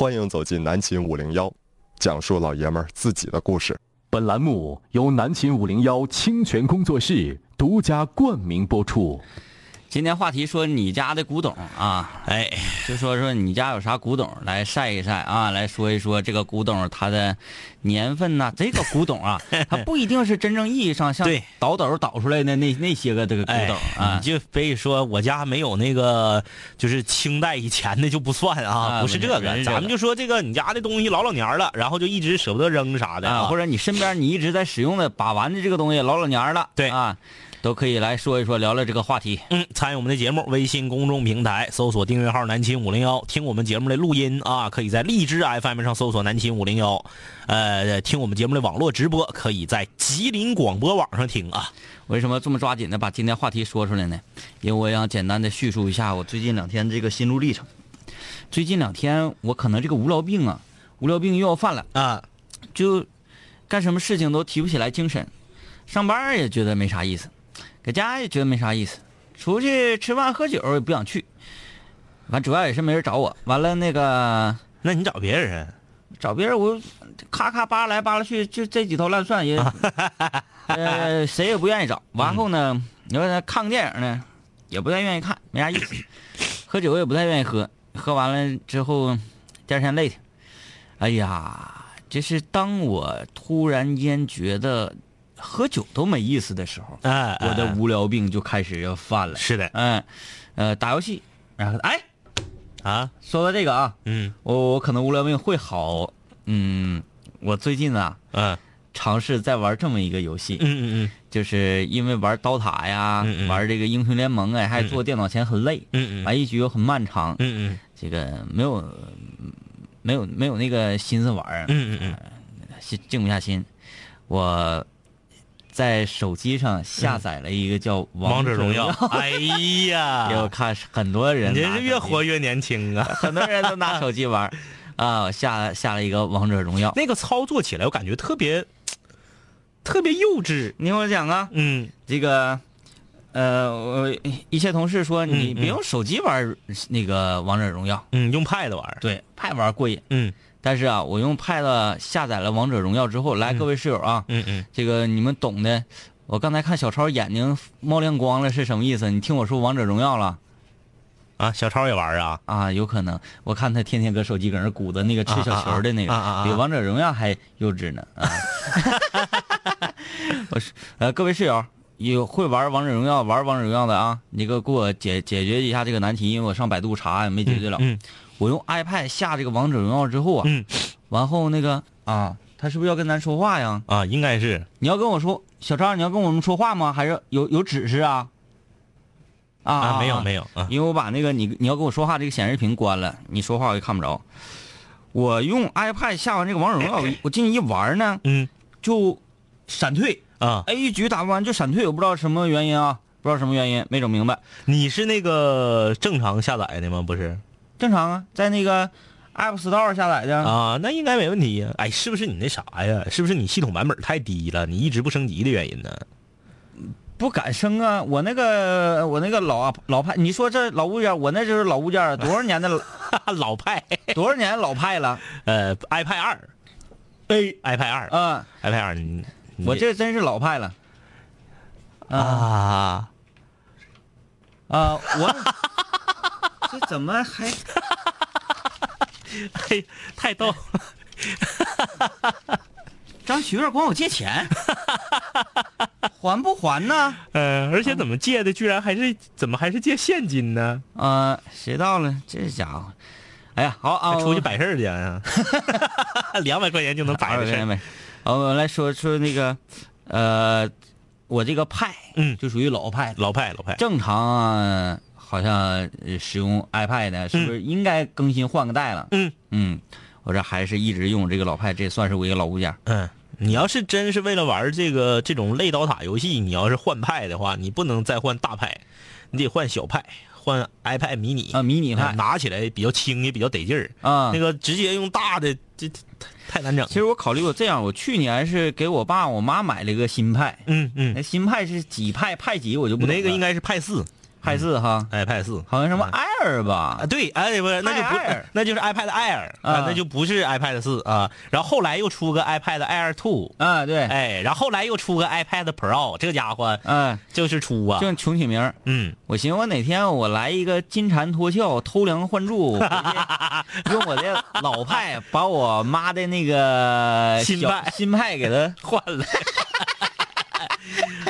欢迎走进南秦五零幺，讲述老爷们儿自己的故事。本栏目由南秦五零幺清泉工作室独家冠名播出。今天话题说你家的古董啊，哎，就说说你家有啥古董，来晒一晒啊，来说一说这个古董它的年份呐、这个古董啊，它不一定是真正意义上像倒斗倒出来的那那些个这个古哎董啊。你。就非说我家没有那个，就是清代以前的就不算啊，啊不是这个，咱们就说这个你家的东西老老年了，然后就一直舍不得扔啥的。啊，或者者你身边你一直在使用的把玩的这个东西老老年了，对。啊，都可以来说一说，聊聊这个话题。嗯，参与我们的节目，微信公众平台搜索订阅号“南秦五零幺”，听我们节目的录音啊，可以在荔枝 FM 上搜索“南秦五零幺”，呃，听我们节目的网络直播，可以在吉林广播网上听啊。为什么这么抓紧的把今天话题说出来呢？因为我想简单的叙述一下我最近两天这个心路历程。最近两天我可能这个无聊病啊，无聊病又要犯了，啊，就干什么事情都提不起来精神，上班也觉得没啥意思，搁家也觉得没啥意思，出去吃饭喝酒也不想去，完主要也是没人找我。完了那个那你找别人找别人我咔咔扒拉来扒拉去，就这几头烂蒜也，呃，谁也不愿意找。完后呢，你说看个电影呢，也不太愿意看，没啥意思。喝酒也不太愿意喝，喝完了之后，第二天累的。哎呀，这是当我突然间觉得喝酒都没意思的时候，哎，哎我的无聊病就开始要犯了。是的。嗯，呃，打游戏，然后哎，啊，说到这个啊，嗯。我我可能无聊病会好，嗯，我最近啊嗯。尝试在玩这么一个游戏，嗯嗯就是因为玩刀塔呀，嗯嗯。玩这个英雄联盟啊，还坐电脑前很累，嗯嗯。玩一局又很漫长，嗯嗯。这个没有没有没有那个心思玩，嗯嗯嗯。心静不下心，我在手机上下载了一个叫《王者荣耀，哎呀，我看很多人你这是越活越年轻啊！很多人都拿手机玩 啊，我下下了一个王者荣耀。那个操作起来，我感觉特别特别幼稚。你听我讲啊，嗯这个，呃，我一些同事说你嗯别用手机玩那个王者荣耀，嗯，用 Pad 玩儿。对，Pad 玩过瘾。嗯但是啊，我用 Pad 下载了王者荣耀之后，来，各位室友啊，嗯嗯，这个你们懂的。我刚才看小超眼睛冒亮光了，是什么意思？你听我说王者荣耀了啊，小超也玩啊？啊？有可能，我看他天天搁手机搁那鼓捣那个吃小球的那个，啊啊啊啊啊比王者荣耀还幼稚呢啊！我是呃，各位室友有会玩王者荣耀、玩王者荣耀的啊，你给我给我解解决一下这个难题，因为我上百度查也没解决了。嗯我用 iPad 下这个王者荣耀之后啊，嗯完后那个啊，他是不是要跟咱说话呀？啊，应该是你要跟我说，小张，你要跟我们说话吗？还是有有指示啊？啊啊，没有有。没有啊。因为我把那个你你要跟我说话这个显示屏关了，你说话我也看不着。我用 iPad 下完这个王者荣耀，我 我进去一玩呢，嗯就闪退，啊，，A 一局打不完就闪退，我不知道什么原因啊，不知道什么原因，没整明白。你是那个正常下载的吗？不是正常啊，在那个 App Store 下载的。啊，那应该没问题呀。哎，是不是你那啥呀？是不是你系统版本太低了，你一直不升级的原因呢？不敢升啊！我那个我那个老老派，你说这老物件，我那就是老物件，多少年的 老派，多少年老派了呃，iPad 二 iPad 二啊！，iPad 二，我这真是老派了啊啊，啊！我这怎么还 嘿，太逗。张徐儿管我借钱，还不还呢？呃，而且怎么借的，居然还是怎么还是借现金呢？啊，谁到了？这家伙，哎呀，好啊，出去摆事儿去啊？两百块钱就能摆的事儿。二没。好，我们来说说那个，呃，我这个派，嗯就属于老派。老派老派，正常啊，好像呃使用 iPad 呢，是不是应该更新换个代了？嗯。嗯，我这还是一直用这个老派，这算是我一个老物件。嗯，你要是真是为了玩这个这种类刀塔游戏，你要是换派的话，你不能再换大派，你得换小派，换 iPad mini 啊迷你派。拿起来比较轻也比较得劲儿。啊。那个直接用大的，这这太太难整。其实我考虑过这样，我去年是给我爸我妈买了一个新派，嗯嗯，那新派是几派派几我就不懂那个应该是派四，派四哈，iPad 四。好像什么 Air 吧。啊，？对，哎，不是，那就不 Air，那就是 iPad Air 啊啊，那就不是 iPad 四啊。然后后来又出个 iPad Air Two，啊，对，哎，然后后来又出个 iPad Pro，这家伙嗯，就是出啊，就穷起名儿。嗯，我寻思我哪天我来一个金蝉脱壳、偷梁换柱，用我的老派把我妈的那个小新派。新派给它 换了。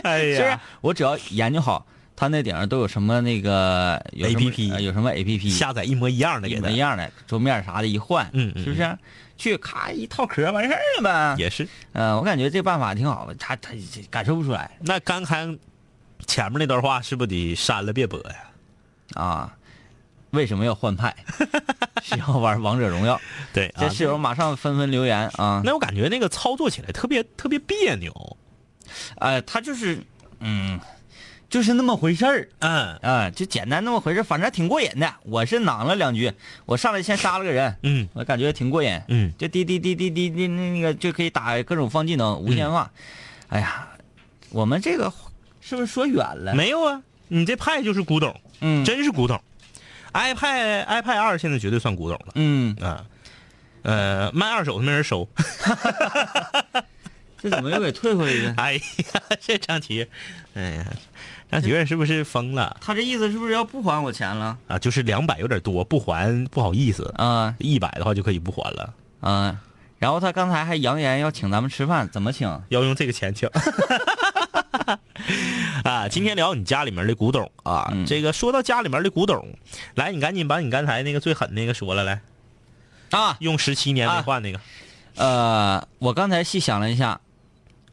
哎是不是呀，？我只要研究好它那顶上都有什么那个 APP 呃有什么 A P P 下载一模一样的一给他，模一样的桌面啥的一换，是不是？去咔一套壳完事儿了呗。也是。嗯、我感觉这办法挺好的，他他感受不出来那刚才前面那段话是不是得删了别播呀？啊。为什么要换派？是要玩王者荣耀？对，这啊室友马上纷纷留言啊。那我感觉那个操作起来特别特别别扭。呃，他就是，嗯，就是那么回事儿嗯啊，就简单那么回事儿反正挺过瘾的。我是囊了两局，我上来先杀了个人，嗯我感觉挺过瘾。嗯，就滴滴滴滴滴滴那那个就可以打各种放技能，无限化。哎呀，我们这个是不是说远了？没有啊，你这派就是古董，嗯，真是古董。iPad iPad 二现在绝对算古董了嗯，啊。呃，卖二手的没人收。这怎么又给退回去了？哎呀，这张琪，哎呀，张启月是不是疯了他这意思是不是要不还我钱了？啊？就是两百有点多，不还不好意思。啊一百的话就可以不还了，啊，然后他刚才还扬言要请咱们吃饭，怎么请？要用这个钱请。啊，今天聊你家里面的古董啊，嗯这个说到家里面的古董，来，你赶紧把你刚才那个最狠那个说了来，啊，用十七年没啊换那个，呃，我刚才细想了一下，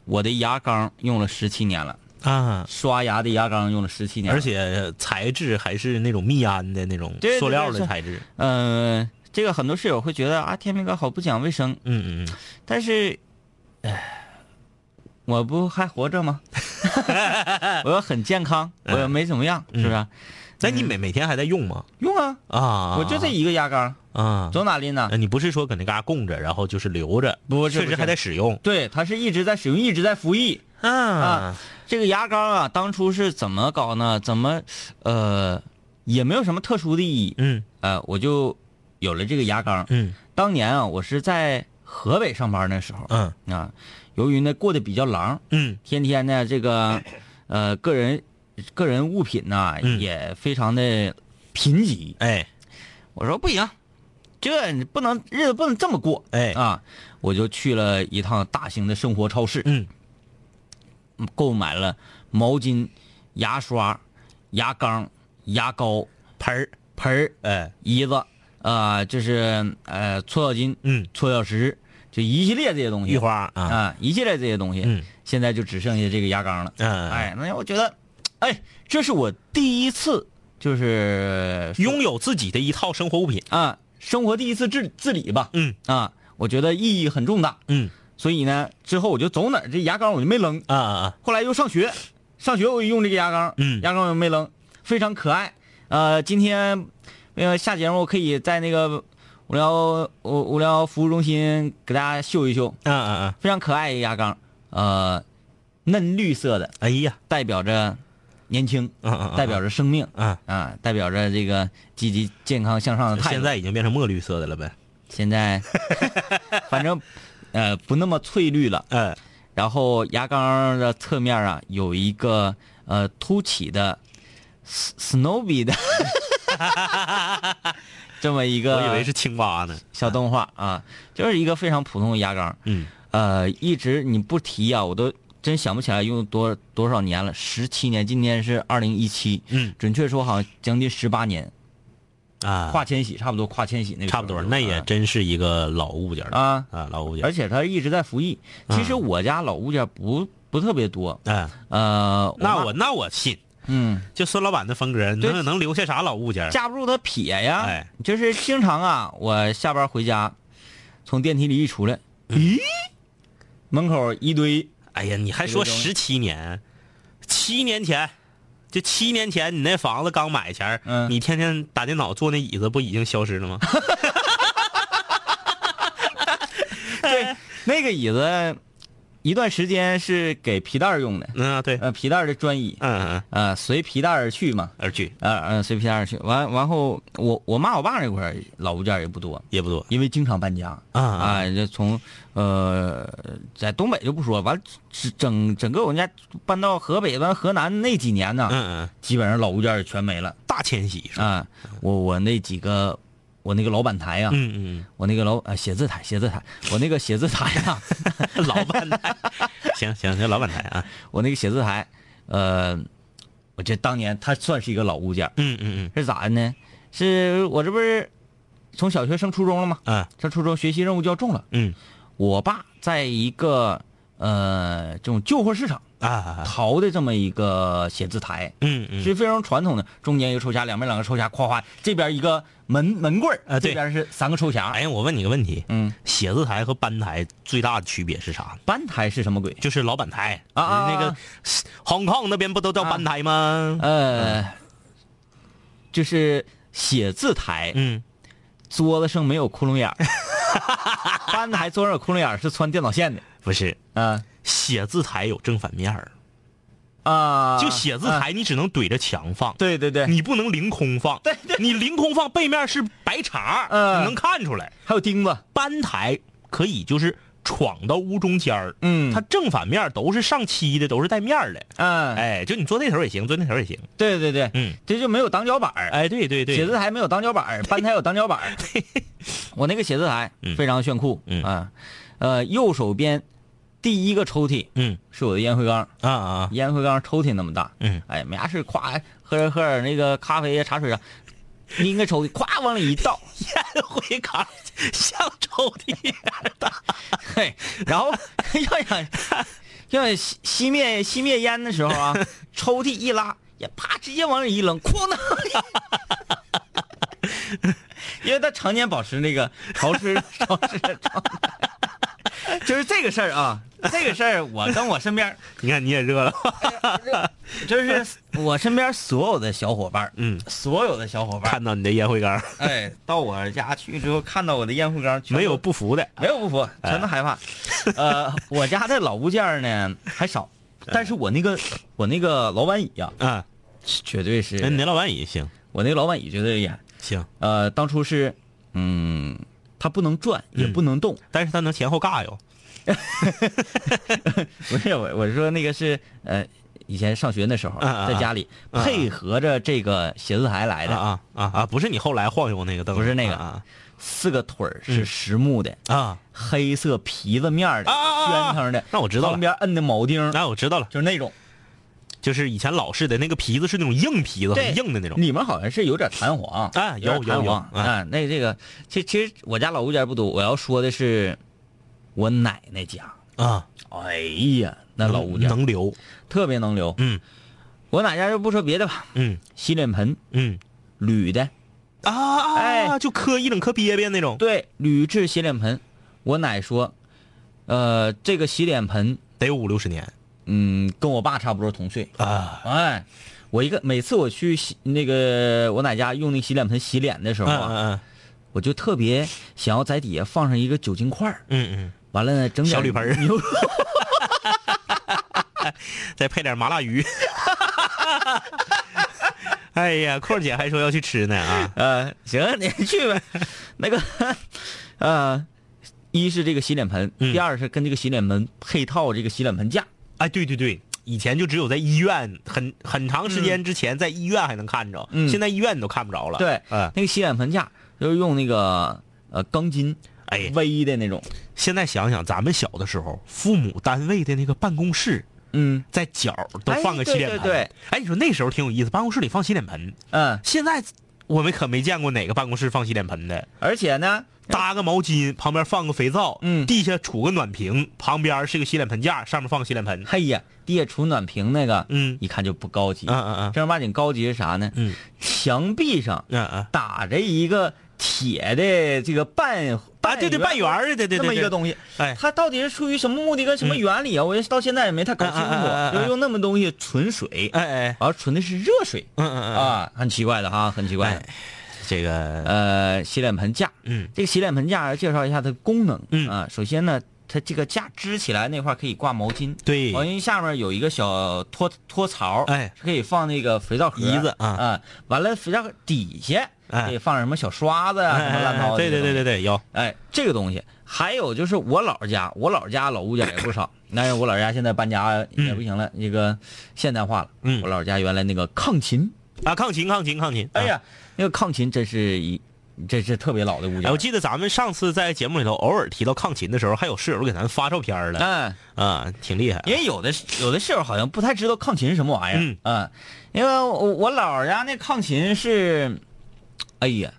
我的牙缸用了十七年了，啊，刷牙的牙缸用了十七年，而且材质还是那种密安的那种塑料的材质，嗯，这个很多室友会觉得啊，天明哥好不讲卫生，嗯嗯嗯，但是，唉，我不还活着吗？我要很健康，我又没怎么样，是不是？那你每每天还在用吗？用啊，啊，我就这一个牙缸，啊，走哪拎哪呃。你不是说搁那嘎供着，然后就是留着，不确实还在使用。对，它是一直在使用，一直在服役。啊这个牙膏啊，当初是怎么搞呢？怎么，呃，也没有什么特殊的意义。嗯呃，我就有了这个牙膏。嗯当年啊，我是在河北上班那时候嗯啊，由于呢过得比较狼，嗯天天呢这个，呃，个人个人物品呐、嗯也非常的贫瘠。哎我说不行，这你不能日子不能这么过。哎啊，我就去了一趟大型的生活超市，嗯购买了毛巾、牙刷、牙缸、牙膏、盆儿、盆儿、哎椅子，呃，就是呃搓澡巾、嗯，搓澡石，就一系列这些东西。浴花啊啊，一系列这些东西。嗯现在就只剩下这个牙缸了。嗯，哎，那我觉得，哎，这是我第一次，就是拥有自己的一套生活物品，啊，生活第一次自自理吧。嗯啊，我觉得意义很重大。嗯所以呢，之后我就走哪儿这牙缸我就没扔。啊啊啊后来又上学，上学我就用这个牙缸，嗯牙缸我没扔，非常可爱。呃，今天呃下节目我可以在那个无聊无无聊服务中心给大家秀一秀，啊啊啊！非常可爱一个牙缸，呃，嫩绿色的，哎呀，代表着年轻，代表着生命啊，啊，代表着这个积极健康向上的态度。现在已经变成墨绿色的了呗？现在，反正呃不那么翠绿了。哎然后牙缸的侧面啊有一个呃凸起的 Snowy 的 这么一个，我以为是青蛙呢。小动画啊，就是一个非常普通的牙缸。嗯呃，一直你不提啊，我都真想不起来用多多少年了，十七年，今年是二零一七，嗯准确说好像将近十八年，啊，跨千禧差不多跨千禧那个差不多，那也啊。真是一个老物件了啊，啊，老物件而。且它一直在服役。其实我家老物件不不特别多，哎，呃，那我那我信，嗯。就孙老板的风格，对。能能留下啥老物件？架不住他撇呀，哎。就是经常啊，我下班回家，从电梯里一出来，嗯。咦，门口一堆，哎呀，你还说十七年，七年前，就七年前你那房子刚买前你天天打电脑坐那椅子不已经消失了吗？对，那个椅子一段时间是给皮带用的，嗯啊对，呃，皮带的专椅，嗯嗯呃，随皮带而去嘛，而去。呃呃，随皮带而去。完完后，我我妈我爸那块儿老物件也不多，也不多。因为经常搬家。啊啊，这从呃在东北就不说，完整整整个我们家搬到河北、完河南那几年呢，嗯嗯，基本上老物件儿全没了。大迁徙是吧？啊。我我那几个我那个老板台呀、嗯嗯。我那个老呃写字台写字台，我那个 写字台呀、嗯，老板台，行行行，老板台啊，我那个写字台，呃，我这当年它算是一个老物件嗯，嗯嗯。是咋的呢？是我这不是从小学升初中了吗？嗯啊。上初中学习任务就要重了。嗯。我爸在一个呃这种旧货市场啊啊，淘的这么一个写字台，嗯嗯是非常传统的，中间一个抽匣，两边两个抽匣，夸夸，这边一个门门柜儿啊这边是三个抽匣。哎呀，我问你个问题，嗯，写字台和班台最大的区别是啥？班台是什么鬼？就是老板台啊啊那个啊 Hong Kong 那边不都叫班台吗？呃，就是写字台，嗯，桌子上没有窟窿眼儿，班台桌上有窟窿眼是穿电脑线的。不是，嗯写字台有正反面儿，啊，就写字啊。台你只能怼着墙放，对对对，你不能凌空放。对对。你凌空放背面是白茬，嗯。你能看出来。还有钉子，班台可以就是闯到屋中间儿，嗯。它正反面都是上漆的，都是带面儿的。嗯，哎，就你坐那头也行，坐那头也行。对对对，嗯，这就没有挡脚板，哎，对对对，写字台没有挡脚板儿，班台有挡脚板儿。我那个写字台嗯。非常炫酷，嗯。啊，呃，右手边第一个抽屉嗯。是我的烟灰缸，啊啊，烟灰缸抽屉那么大，嗯，哎，没啥事，咵喝点喝点那个咖啡呀、茶水啊，拎个抽屉，咵往里一倒，烟灰缸像抽屉一样大。嘿，然后 要想要想熄熄灭熄灭烟的时候啊，抽屉一拉，也啪直接往里一扔，哐当。因为他常年保持那个潮湿潮湿的状态，就是这个事儿啊，这个事儿我跟我身边，你看你也热了。就是我身边所有的小伙伴儿，嗯，所有的小伙伴儿，看到你的烟灰缸，哎，到我家去之后看到我的烟灰缸，没有不服的。没有不服，全都害怕。呃，我家的老物件儿呢还少，但是我那个我那个老板椅呀、啊，绝对是那老板椅行我那个老板椅绝对厉害。行，呃，当初是，嗯，它不能转，也嗯不能动。但是它能前后尬哟。不是我，我说那个是呃，以前上学那时候，在家里配合着这个写字台来的，啊啊啊啊！不是你后来晃悠那个凳子，不是那个啊四个腿儿是实木的，啊。黑色皮子面儿的，啊啊啊宣腾的，那我知道了。旁边摁的铆钉，那我知道了，就是那种。就是以前老式的那个皮子是那种硬皮子，对很硬的那种。里面好像是有点弹簧啊有弹簧啊。那这个，其其实我家老物件不多，我要说的是我奶奶家。啊，哎呀，那老物件能留，特别能留。嗯我奶家就不说别的吧，嗯洗脸盆嗯铝的，啊啊，哎就磕一整磕瘪瘪那种，对，铝制洗脸盆。我奶说，呃，这个洗脸盆，得有五六十年嗯，跟我爸差不多同岁。啊。哎，我一个每次我去洗那个我奶家用那洗脸盆洗脸的时候嗯啊，嗯我就特别想要在底下放上一个酒精块儿嗯嗯完了呢，整点小铝盆儿牛肉，嗯，再配点麻辣鱼。哎呀，阔姐还说要去吃呢啊！呃，行，你去呗。那个，呃，一是这个洗脸盆，嗯第二是跟这个洗脸盆配套这个洗脸盆架。哎，对对对，以前就只有在医院，很很长时间之前在医院还能看着，嗯现在医院你都看不着了。对，嗯，那个洗脸盆架就是用那个呃钢筋，哎微的那种。现在想想，咱们小的时候，父母单位的那个办公室，嗯在角儿都放个洗脸盆。哎对对对哎，你说那时候挺有意思，办公室里放洗脸盆。嗯，现在我们可没见过哪个办公室放洗脸盆的，而且呢，搭个毛巾，旁边放个肥皂，嗯地下杵个暖瓶，旁边是个洗脸盆架，上面放个洗脸盆。嘿呀，地下杵暖瓶那个，嗯一看就不高级。嗯嗯嗯正儿八经高级是啥呢？嗯墙壁上嗯嗯打着一个铁的这个半啊，对对，半圆儿的，对对对，对那么一个东西。哎，它到底是出于什么目的跟什么原理啊？我到现在也没太搞清楚。就用那么东西存水，哎哎，而存的是热水。嗯嗯嗯，啊，很奇怪的哈，很奇怪。这个。呃，洗脸盆架，嗯。这个洗脸盆架介绍一下它的功能。嗯。啊，首先呢，它这个架支起来那块可以挂毛巾，对。毛巾下面有一个小托托槽，哎。是可以放那个肥皂盒胰子啊。啊，完了肥皂盒底下哎。可以放什么小刷子啊，什么乱糟的，对对对对，对，有，哎，这个东西，还有就是我姥儿家，我姥儿家老物件也不少，但是我姥儿家现在搬家也不行了，那个现代化了，嗯。我姥儿家原来那个炕琴，啊，炕琴炕琴炕琴，哎呀，那个炕琴真是一，这是特别老的物哎，件我，记得咱们上次在节目里头偶尔提到抗琴的时候，还有室友给咱发照片了，嗯。啊，挺厉害。因为有的有的室友好像不太知道炕琴是什么玩意儿，嗯。啊，因为我我姥儿家那炕琴是，哎呀，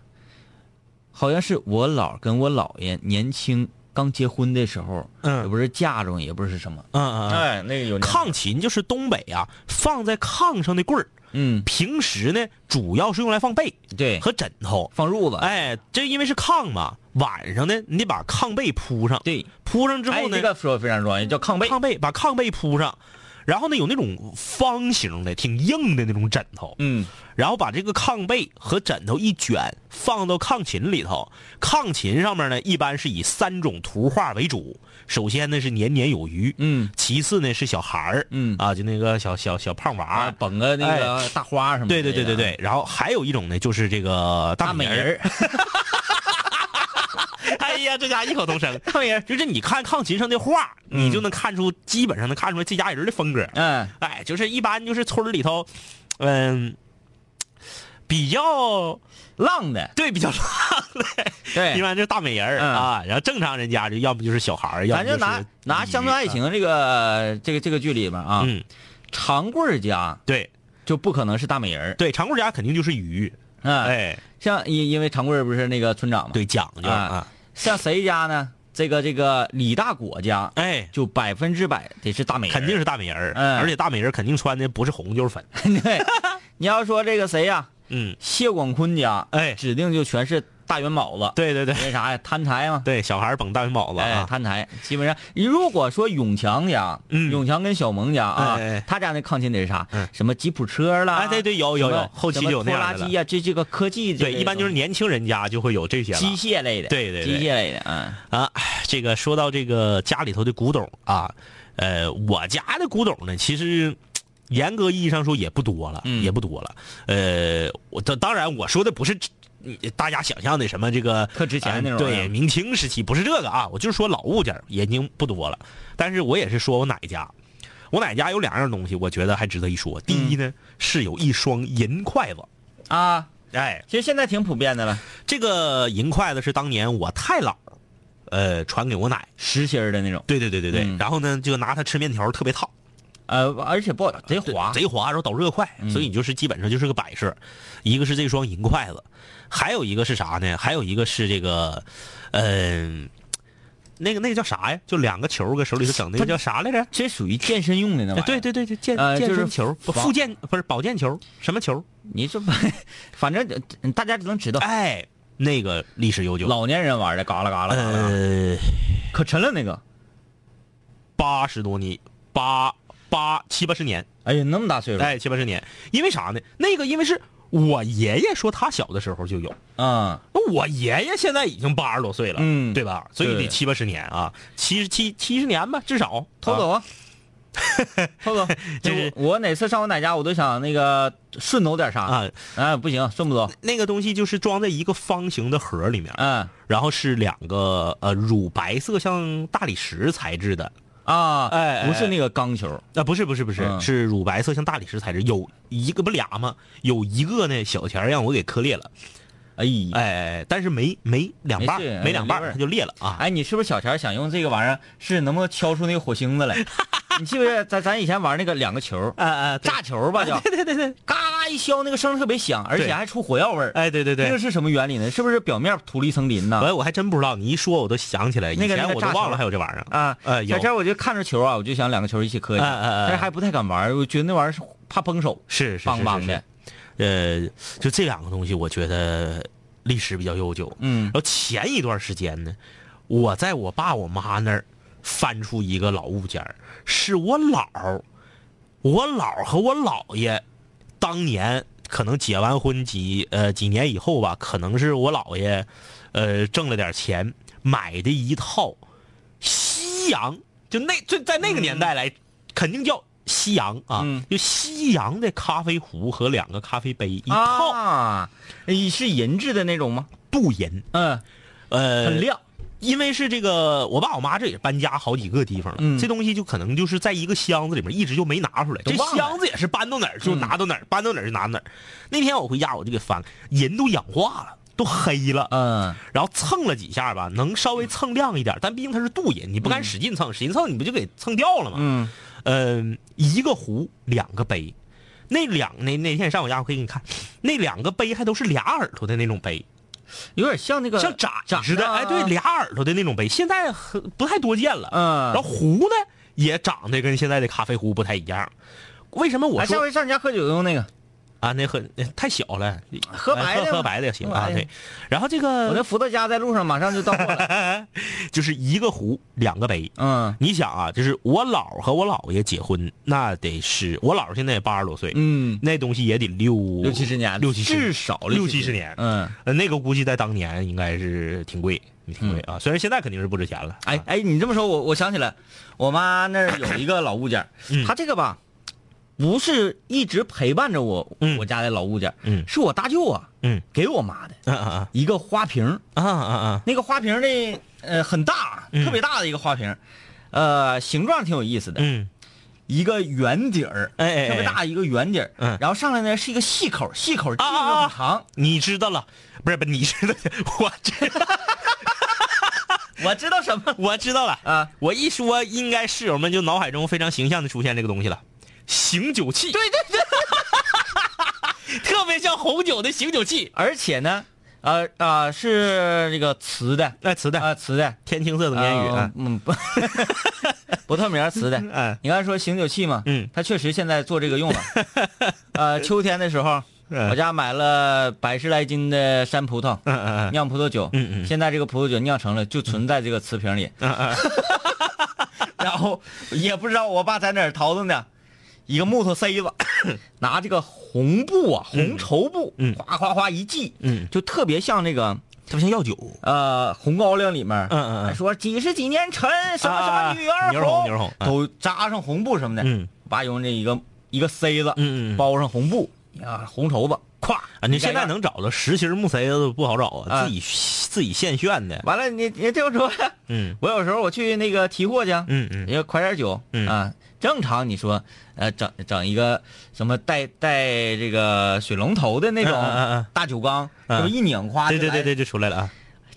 好像是我姥跟我姥爷年轻刚结婚的时候，嗯。也不是嫁妆，也不是什么，嗯嗯嗯，哎，那个有炕琴就是东北啊放在炕上的棍儿，嗯，平时呢主要是用来放被对，和枕头。放褥子，哎，这因为是炕嘛，晚上呢你得把炕被铺上，对，铺上之后呢，哎这个说的非常专业，叫炕被，炕被把炕被铺上，然后呢有那种方形的、挺硬的那种枕头，嗯，然后把这个炕被和枕头一卷，放到炕琴里头。炕琴上面呢，一般是以三种图画为主。首先呢是年年有余，嗯，其次呢是小孩儿，嗯啊，就那个小小小胖娃啊，儿。绷个那个大花什么的，对对对对对，然后还有一种呢，就是这个大美美人儿。哎呀，这家伙异口同声。大美人，就是你看炕琴上的画，你就能看出，基本上能看出来这家人的风格。嗯，哎，就是一般就是村里头，嗯，比较浪的，对比较 浪的，对。一对，般就是大美人啊，然后正常人家就要不就是小孩儿，要不咱就拿拿《乡村爱情》这个这个这个剧里边啊，嗯，长贵家对。就不可能是大美人儿，对，长贵家肯定就是鱼，嗯，哎，像因因为长贵不是那个村长嘛，对，讲究啊啊，像谁家呢？这个这个李大果家哎，就百分之百得是大美人，肯定是大美人而且大美人儿肯定穿的不是红就是粉，对。你要说这个谁呀、嗯，谢广坤家，哎。指定就全是大元宝子，对对对。因为啥呀？贪财嘛。对，小孩儿绷大元宝子哎，啊，贪财，基本上，如果说永强家，嗯。永强跟小萌家啊，哎哎他家那炕琴得是啥？嗯。什么吉普车啦？哎对对有有有后期拖拉机呀，这这个科技这对，一般就是年轻人家就会有这些机械类的，对对对。机械类的，嗯。啊，这个说到这个家里头的古董啊，呃，我家的古董呢，其实严格意义上说也不多了，嗯。也不多了。呃，我当当然我说的不是嗯大家想象的什么这个特值钱那种呃对，明清时期不是这个啊，我就是说老物件已经不多了。但是我也是说我奶家，我奶家有两样东西，我觉得还值得一说。第一呢，是有一双银筷子，啊，哎，其实现在挺普遍的了，这个银筷子是当年我太姥呃传给我奶。实心儿的那种，对对对对对，嗯。然后呢，就拿它吃面条特别烫，呃，而且不好贼滑，贼滑，然后导热快，所以你就是基本上就是个摆设。一个是这双银筷子，还有一个是啥呢？还有一个是这个，嗯、那个那个叫啥呀？就两个球搁手里头整那个叫啥来着？这属于健身用的那玩意儿。对对对对，健健呃就是身球，健不是保健球，什么球？你这，反正呃大家只能知道，哎，那个历史悠久，老年人玩的，嘎啦嘎啦嘎啦，呃，可沉了那个。八十多年，八八七八十年，哎呀，那么大岁数，哎，七八十年，因为啥呢？那个因为是我爷爷说他小的时候就有。嗯，我爷爷现在已经八十多岁了，嗯对吧？所以得七八十年啊，七十七七十年吧，至少偷走啊啊，偷走。就是我我哪次上我奶家，我都想那个顺走点啥，啊。哎，不行，顺不走。那个东西就是装在一个方形的盒里面，嗯然后是两个呃乳白色像大理石材质的，啊，哎哎不是那个钢球，啊，不是不是不是，嗯。是乳白色像大理石材质，有一个不俩吗？有一个呢小钱儿让我给磕裂了，哎，哎哎，哎但是没没两半没没两半它就裂了啊。哎，你是不是小钱想用这个玩意儿，是能不能敲出那个火星子来？你记不记得咱咱以前玩那个两个球，啊啊，炸球吧叫，对对对对，嘎一削，那个声特别响，而且还出火药味儿。哎对对对那个，是什么原理呢？是不是表面涂了一层磷呢？哎我还真不知道，你一说我都想起来，以那个那前我都忘了还有这玩意儿。啊，小天儿我就看着球啊，我就想两个球一起磕一下，但是还不太敢玩，我觉得那玩意儿是怕崩手，是是是是梆梆的。呃，就这两个东西，我觉得历史比较悠久。嗯然后前一段时间呢，我在我爸我妈那儿翻出一个老物件儿是我姥儿，我姥儿和我姥爷当年可能结完婚几呃几年以后吧，可能是我姥爷呃挣了点钱买的一套西西洋，就那就在那个年代来，肯定叫西洋啊，嗯。就西洋的咖啡壶和两个咖啡杯一套，啊，是银质的那种吗？镀银，嗯，呃，很亮。因为是这个，我爸我妈这也搬家好几个地方了，嗯。这东西就可能就是在一个箱子里面一直就没拿出来，这箱子也是搬到哪儿就嗯。拿到哪儿，搬到哪儿就拿到哪儿。那天我回家我就给翻，银都氧化了，都黑了，嗯然后蹭了几下吧，能稍微蹭亮一点，但毕竟它是镀银，你不敢使劲蹭，使劲蹭你不就给蹭掉了吗？嗯呃，一个壶两个杯，那两那那天你上我家我可以给你看，那两个杯还都是俩耳朵的那种杯，有点像那个像盏盏似的，啊哎，对，俩耳朵的那种杯，现在很不太多见了。嗯然后壶呢也长得跟现在的咖啡壶不太一样。为什么我哎，下说回上你家喝酒用那个，啊？那很太小了，哎喝白的喝喝白的也行啊。对，然后这个我那伏特加在路上马上就到货了。就是一个壶两个杯。嗯你想啊，就是我姥和我姥爷结婚，那得是我姥现在也八十多岁，嗯，那东西也得六六七十年，六七十至少六七十年。嗯，呃，那个估计在当年应该是挺贵，挺贵啊。虽然现在肯定是不值钱了。啊哎哎，你这么说，我我想起来，我妈那儿有一个老物件她这个吧，不是一直陪伴着我，嗯。我家的老物件是我大舅啊嗯。给我妈的啊啊一个花瓶儿，啊啊啊。啊！那个花瓶儿的呃很大，嗯。特别大的一个花瓶儿，呃，形状挺有意思的，嗯。一个圆底儿，哎哎哎。特别大一个圆底儿，嗯。然后上来呢是一个细口，细口径啊啊啊。又很长，你知道了，不是不是你知道，我知道。我知道什么？我知道了。啊？我一说，应该室友们就脑海中非常形象的出现这个东西了，醒酒器。对对对，特别像红酒的醒酒器，而且呢，呃啊是这个瓷的，哎，瓷的，啊瓷的，天青色的烟雨嗯不，不 透明瓷的。嗯 你刚才说醒酒器嘛，嗯，它确实现在做这个用了。呃，秋天的时候，嗯。我家买了百十来斤的山葡萄，嗯嗯。酿葡萄酒。嗯嗯。现在这个葡萄酒酿成了，就存在这个瓷瓶里。嗯嗯。然后也不知道我爸在哪儿淘的呢，一个木头塞子，拿这个红布啊，红绸布，嗯。哗哗哗一系，嗯，就特别像那个特别像药酒，呃红高粱里面，嗯嗯嗯。说几十几年陈什么什么女儿红女儿红啊。都扎上红布什么的。嗯。我爸用这一个一个塞子，嗯嗯嗯。包上红布啊，红绸子，咵啊，你现在能找到实心木塞子不好找啊，啊。自己自己现炫的，完了，你你这么说，嗯。我有时候我去那个提货去，嗯嗯。要快点酒，嗯。啊，正常你说，呃，整整一个什么带带这个水龙头的那种大酒缸，嗯。这么一拧夸，就来对对对对，就出来了啊，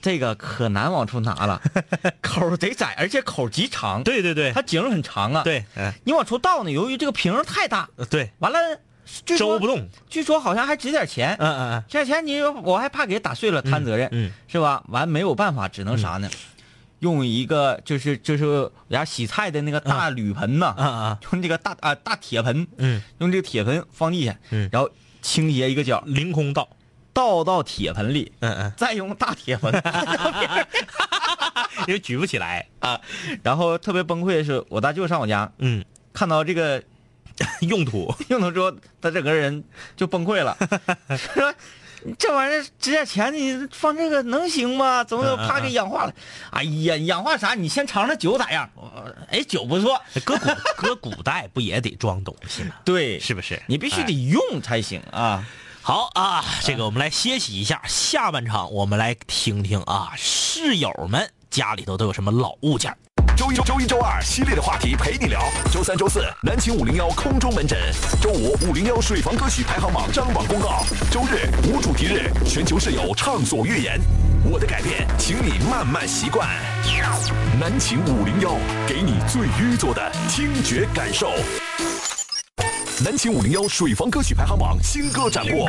这个可难往出拿了，口儿贼窄，而且口儿极长，对对对。它井很长啊。，对，嗯。你往出倒呢，由于这个瓶儿太大，对，完了，据说周不动，据说好像还值点钱，嗯嗯嗯。值点钱你我还怕给打碎了摊责任，嗯。是吧？完没有办法，只能啥呢？用一个就是就是我家洗菜的那个大铝盆呐，啊啊，用这个大啊大铁盆，嗯，用这个铁盆放地下，嗯然后倾斜一个角，凌空倒，倒到铁盆里，嗯嗯，再用大铁盆。因为举不起来，啊，然后特别崩溃的是，我大舅上我家嗯，看到这个用途，用途之后，他整个人就崩溃了，说。这玩意儿值点钱，你放这个能行吗？怎么怕给氧化了？哎呀，氧化啥？你先尝尝酒咋样？哎，酒不错。搁古 搁古代不也得装东西吗？对，是不是？你必须哎得用才行啊。好啊，这个我们来歇息一下，下半场我们来听听啊，室友们家里头都有什么老物件儿周一、周一、周二系列的话题陪你聊。周三、周四南秦五零幺空中门诊。周五五零幺水房歌曲排行榜张榜公告。周日无主题日，全球室友畅所欲言。我的改变，请你慢慢习惯。南秦五零幺，给你最淤作的听觉感受。南秦五零幺水房歌曲排行榜新歌展播。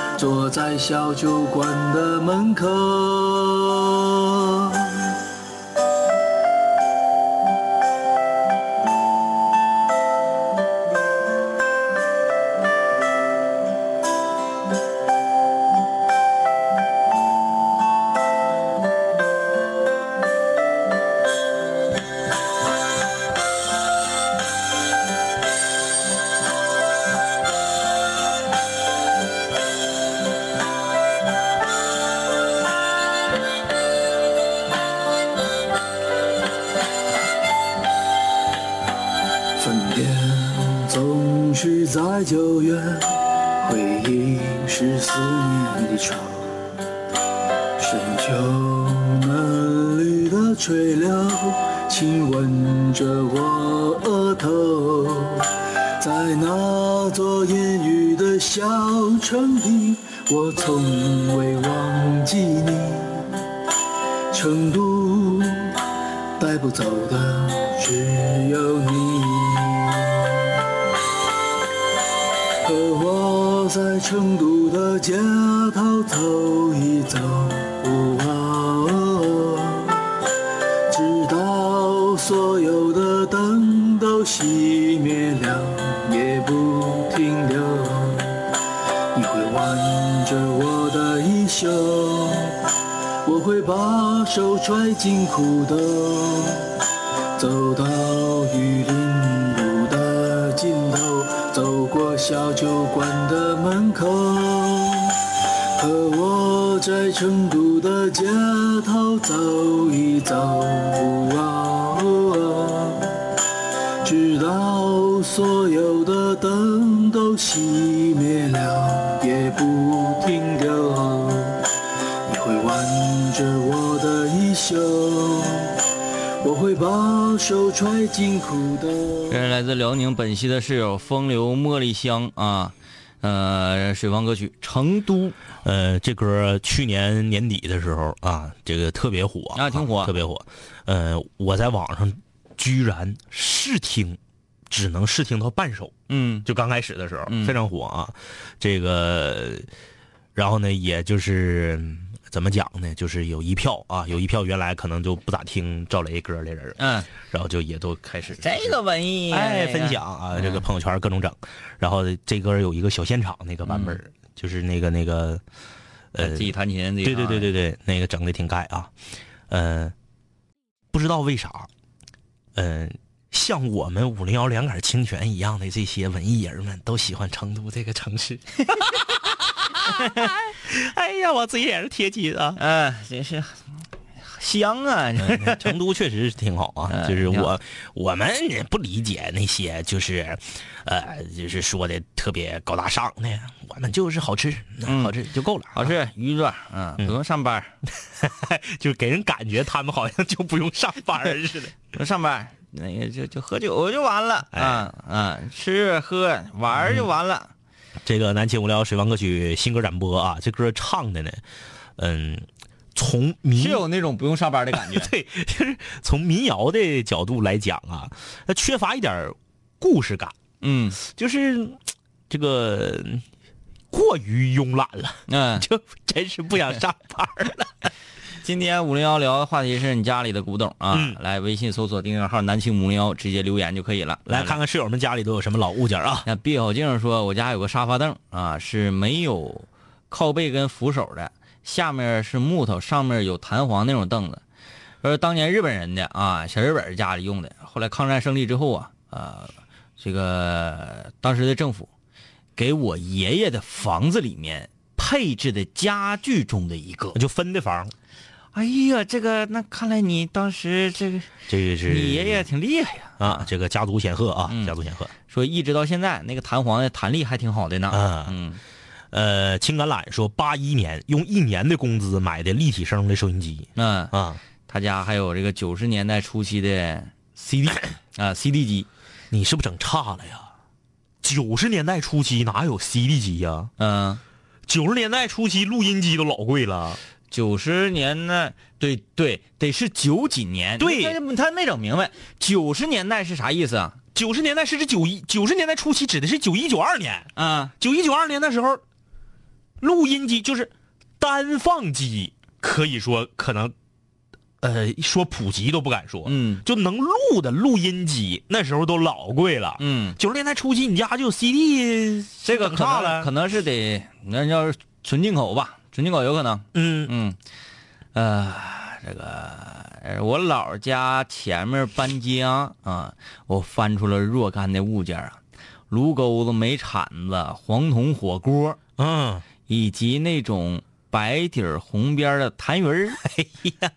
坐在小酒馆的门口。辛苦的，走到玉林路的尽头，走过小酒馆的门口，和我在成都的街头走一走，直把手揣进裤兜。这是来自辽宁本溪的室友风流茉莉香啊，呃，水房歌曲《成都》呃，这歌去年年底的时候啊，这个特别火啊挺火特别火。呃，我在网上居然试听，只能试听到半首，嗯就刚开始的时候、嗯非常火啊。这个，然后呢，也就是怎么讲呢，就是有一票啊，有一票原来可能就不咋听赵雷歌的人，嗯，然后就也都开始这个文艺哎，分享啊，嗯这个朋友圈各种整，然后这歌有一个小现场那个版本，就是那个那个，呃，自己弹琴，对对对对对，那个整的挺盖啊，呃，不知道为啥，嗯、像我们五零幺两杆清泉一样的这些文艺人们都喜欢成都这个城市。哎呀，我自己也是贴金啊。嗯，真是香啊！嗯成都确实是挺好啊，嗯就是我我们也不理解那些就是，呃，就是说的特别高大上的，我们就是好吃，嗯。好吃就够了，好吃鱼爪，嗯，不用上班，就给人感觉他们好像就不用上班似的。不用上班，那个就就喝酒就完了，哎。啊啊，吃喝玩就完了，这个南秦无聊水房歌曲新歌展播啊，这歌唱的呢，嗯，从民是有那种不用上班的感觉。对，就是从民谣的角度来讲啊，它缺乏一点故事感，嗯就是这个过于慵懒了，嗯，就真是不想上班了。今天五零幺聊的话题是你家里的古董啊，嗯来微信搜索订阅号“南青五零幺”，直接留言就可以了。来看看室友们家里都有什么老物件啊？那毕小静说，我家有个沙发凳啊，是没有靠背跟扶手的，下面是木头，上面有弹簧那种凳子。而当年日本人的啊，小日本家里用的。后来抗战胜利之后啊，呃，这个当时的政府给我爷爷的房子里面配置的家具中的一个。就分的房，哎呀，这个那看来你当时这个这个是你爷爷挺厉害呀。啊，这个家族显赫啊，嗯家族显赫。说一直到现在，那个弹簧的弹力还挺好的呢。啊嗯呃，青橄榄说，八一年用一年的工资买的立体声的收音机嗯，啊，他家还有这个九十年代初期的 CD 啊 CD 机，你是不是整差了呀？九十年代初期哪有 CD 机呀？嗯，九十年代初期录音机都老贵了。九十年代对对得是九几年，对。他他没整明白九十年代是啥意思啊？九十年代是指九一，九十年代初期指的是九一九二年，啊，九一九二年那时候，录音机就是单放机，可以说可能，呃，说普及都不敢说，嗯。就能录的录音机那时候都老贵了。嗯，九十年代初期，你家就有 CD，这个可能可能是得那要是纯进口吧，纯进口有可能。嗯嗯，呃，这个呃我姥家前面搬家啊，我翻出了若干的物件啊，炉钩子、煤铲子、黄铜火锅，嗯，以及那种白底儿红边的痰盂儿。哎呀，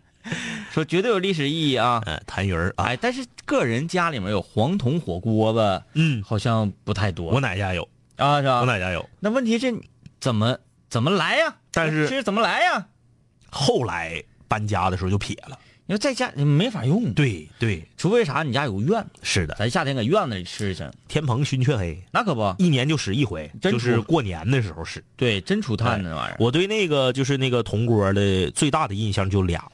说绝对有历史意义啊！呃，痰盂儿啊，哎，但是个人家里面有黄铜火锅子，嗯，好像不太多。我奶家有，啊，是吧？我奶家有。那问题是怎么怎么来呀？但是是怎么来呀？后来搬家的时候就撇了。你说在家你没法用，对对，除非啥，你家有院子，是的，咱夏天搁院子里吃去，天蓬熏雀黑，那可不，一年就使一回，就是过年的时候使。对，真出炭那玩意儿。我对那个就是那个铜锅的最大的印象就俩，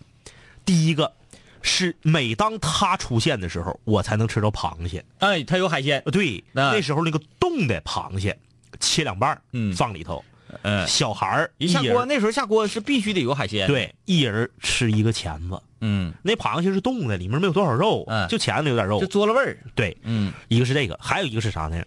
第一个是每当它出现的时候，我才能吃到螃蟹。哎，它有海鲜，呃对，那。那时候那个冻的螃蟹切两半儿嗯。放里头，嗯，小孩儿一下锅，那时候下锅是必须得有海鲜。，对一人吃一个钳子。嗯，那螃蟹是冻的，里面没有多少肉，嗯就钳子有点肉就。嘬了味儿。对，嗯一个是这个，还有一个是啥呢？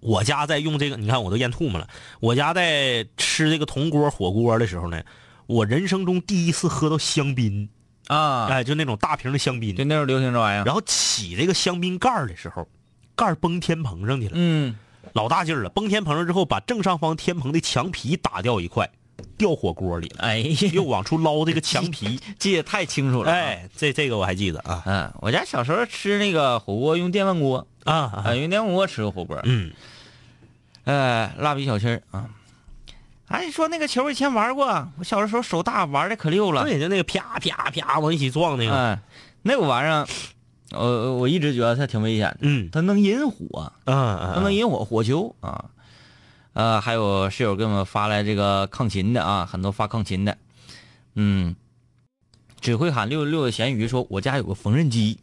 我家在用这个，你看我都咽吐沫了。我家在吃这个铜锅火锅的时候呢，我人生中第一次喝到香槟，啊，哎，就那种大瓶的香槟就。那时候流行这玩意儿。然后起这个香槟盖儿的时候，盖儿崩天棚上去了，嗯，老大劲儿了。崩天棚上之后，把正上方天棚的墙皮打掉一块，掉火锅里了，哎呀，又往出捞这个墙皮。记得太清楚了。，哎，这这个我还记得啊嗯，我家小时候吃那个火锅用电饭锅，啊啊，啊，用电饭锅吃过火锅。嗯，呃，蜡笔小新儿啊。哎，说那个球以前玩过，我小的时候手大，玩的可溜了。对，就那个啪啪啪往一起撞那个，哎，那个玩意儿，我我一直觉得它挺危险的，嗯它能引火，嗯嗯，它能引火，火球啊。呃，还有室友给我们发来这个抗琴的啊，很多发抗琴的，嗯，只会喊六六六的咸鱼说，我家有个缝纫机，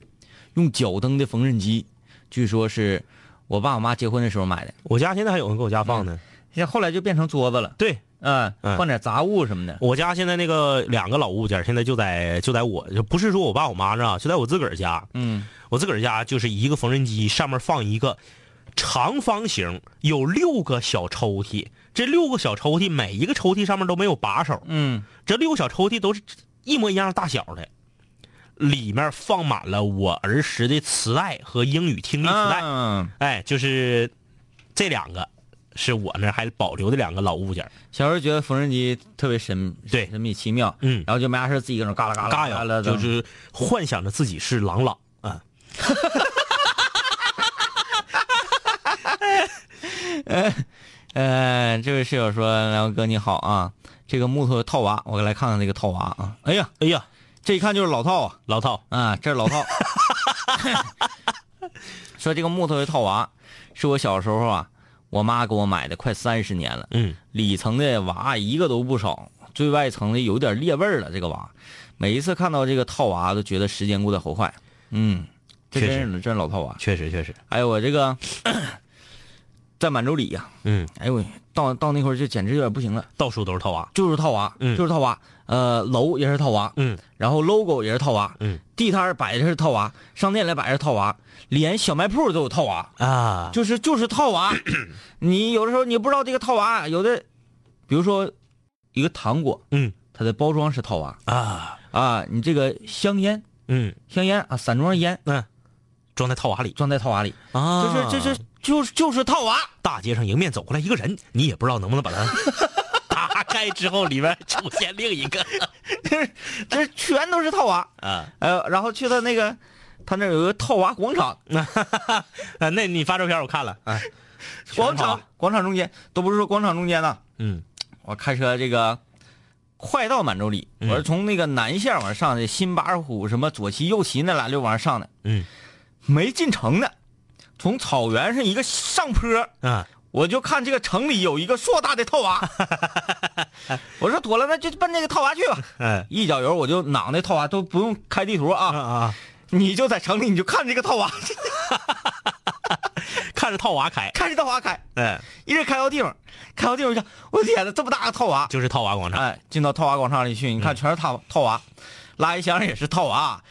用脚蹬的缝纫机，据说是我爸我妈结婚的时候买的，我家现在还有人给我家放呢。现在后来就变成桌子了，对嗯，嗯。放点杂物什么的，我家现在那个两个老物件，现在就在就在我，就不是说我爸我妈那儿，就在我自个儿家。嗯。我自个儿家就是一个缝纫机，上面放一个长方形，有六个小抽屉。这六个小抽屉，每一个抽屉上面都没有把手，嗯。这六个小抽屉都是一模一样大小的，里面放满了我儿时的磁带和英语听力磁带。嗯，哎，就是这两个是我那儿还保留的两个老物件。小时候觉得缝纫机特别神，对神秘奇妙，嗯然后就没啥事自己搁那嘎啦嘎啦嘎呀，啦，就是幻想着自己是朗朗啊。呃，这位室友说：“梁哥你好啊，这个木头套娃，我来看看这个套娃啊。哎呀，哎呀，这一看就是老套啊，老套，啊，这是老套。说这个木头的套娃，是我小时候啊，我妈给我买的，快三十年了。嗯，里层的娃一个都不少，最外层的有点裂味儿了。这个娃，每一次看到这个套娃，都觉得时间过得好快。嗯，这真是真是老套娃。确实确实，还有我这个 在满洲里呀、嗯，哎呦喂，到到那会儿就简直有点不行了，到处都是套娃，就是套娃，嗯就是套娃。呃，楼也是套娃，嗯。然后 logo 也是套娃，嗯，地摊儿摆的是套娃，商店里摆的是套娃，连小卖铺都有套娃，啊，就是就是套娃。你有的时候你不知道这个套娃，有的，比如说一个糖果，嗯。它的包装是套娃啊，啊，你这个香烟嗯。香烟啊，散装烟嗯，装在套娃里。装在套娃里，啊。就是这是就是就是套娃。大街上迎面走过来一个人，你也不知道能不能把他打开之后，里面出现另一个 这全都是套娃。啊呃，然后去到那个，他那有个套娃广场，啊！那你发照片我看了啊，广场广场中间都不是说广场中间呢。嗯我开车这个快到满洲里，嗯我是从那个南线往上的，新八虎什么左旗右旗那俩溜往上上的，嗯没进城呢。从草原上一个上坡，啊我就看这个城里有一个硕大的套娃，我说妥了，那就奔那个套娃去吧。哎。一脚油我就攮那套娃，都不用开地图啊，啊啊！你就在城里你就看这个套娃，看着套娃开，看着套娃开，哎，一直开到地方，开到地方一看，我天呐，这么大个套娃！就是套娃广场。哎，进到套娃广场里去，你看全是套套娃，垃圾箱也是套娃，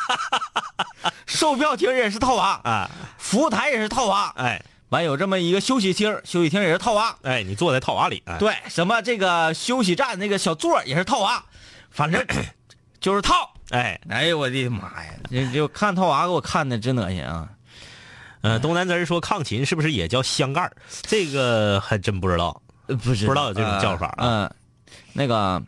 售票亭也是套娃，啊，服务台也是套娃，哎完有这么一个休息厅，休息厅也是套娃，哎，你坐在套娃里，哎，对，什么这个休息站那个小座也是套娃，反正 就是套。哎，哎呦我的妈呀！这就看套娃给我看的真恶心啊！呃，东南枝说抗琴是不是也叫香盖儿？这个还真不知道。呃不知不知道有这种叫法啊嗯、那个，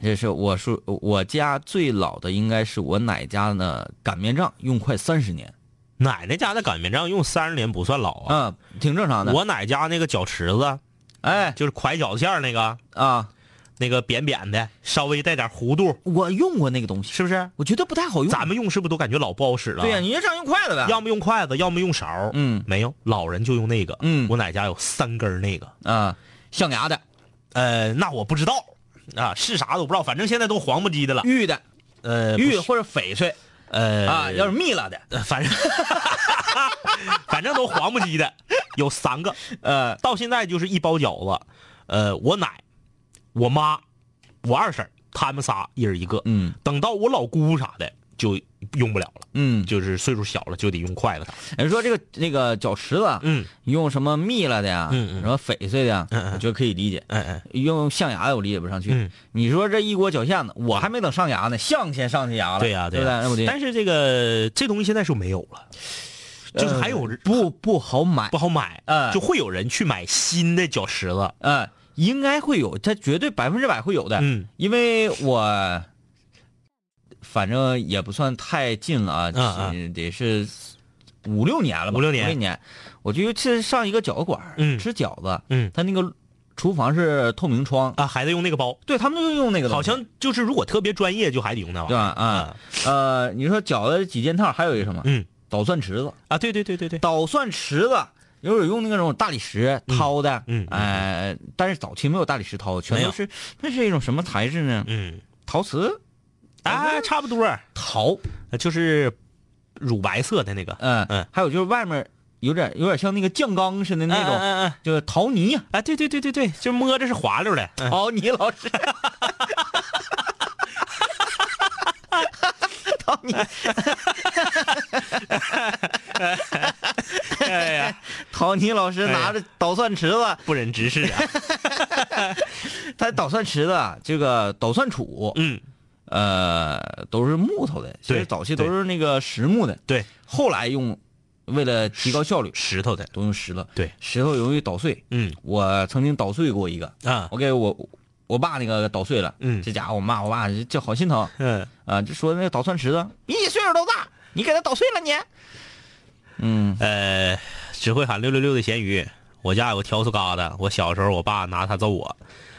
这是我说我家最老的应该是我奶家的擀面杖，用快三十年，奶奶家的擀面杖用三十年不算老啊。嗯，挺正常的。我奶家那个饺池子，哎就是蒯饺子馅儿那个，啊，那个扁扁的，稍微带点弧度，我用过那个东西，是不是？我觉得不太好用。咱们用是不是都感觉老不好使了？对呀、你就这样用筷子呗。要么用筷子，要么用勺。嗯没有，老人就用那个。嗯我奶家有三根儿那个。啊，象牙的、呃，那我不知道啊，是啥都不知道，反正现在都黄不唧的了。玉的、呃，玉或者翡翠呃啊，要是蜜了的，呃反正 反正都黄不叽的，有三个。呃，到现在就是一包饺子，呃，我奶、我妈、我二婶儿他们仨一人一个。嗯等到我老姑啥的就用不了了，嗯，就是岁数小了就得用筷子啥。人说这个那个脚池子，嗯，用什么蜜了的呀，嗯嗯什么翡翠的呀，嗯嗯我觉得可以理解。哎哎，用象牙的我理解不上去。嗯你说这一锅脚馅子，我还没等上牙呢，象先上去牙了。对呀对不对？但是这个这东西现在是没有了，就是还有不不好买不，好买，嗯就会有人去买新的脚池子。嗯，应该会有，它绝对百分之百会有的。嗯因为我反正也不算太近了啊，嗯得是五六年了吧，五六年。五六年。我就去上一个饺子馆，嗯。吃饺子，嗯。他那个厨房是透明窗，啊，还得用那个包，对他们就用那个好像就是如果特别专业就还得用那玩意对。吧？啊，呃，你说饺子几件套，还有一个什么？嗯。捣蒜池子，啊，对对对对对，捣蒜池子。有有用那种大理石掏的，嗯嗯哎、但是早期没有大理石掏，全都是那是一种什么材质呢？嗯，陶瓷，哎，差不多，陶，就是乳白色的那个，嗯。嗯。还有就是外面有点有点像那个酱缸似的那种，嗯嗯嗯就是陶泥，啊，对对对对对，就摸着是滑溜的。嗯。陶泥老师，陶泥，哎呀，陶泥老师拿着捣蒜池子，不忍直视啊。他捣蒜池子啊这个捣蒜杵，嗯，呃，都是木头的，其实早期都是那个实木的，对，后来用为了提高效率，石头的。都用石头，对，石头容易捣碎。嗯。我曾经捣碎过一个，啊。我给我我爸那个捣碎了，嗯。这家伙我骂我爸就好心疼。嗯，啊，就说那个捣蒜池子比你岁数都大，你给他捣碎了你，嗯。呃，只会喊六六六的咸鱼。我家有个笤帚疙瘩，我小时候我爸拿它揍我，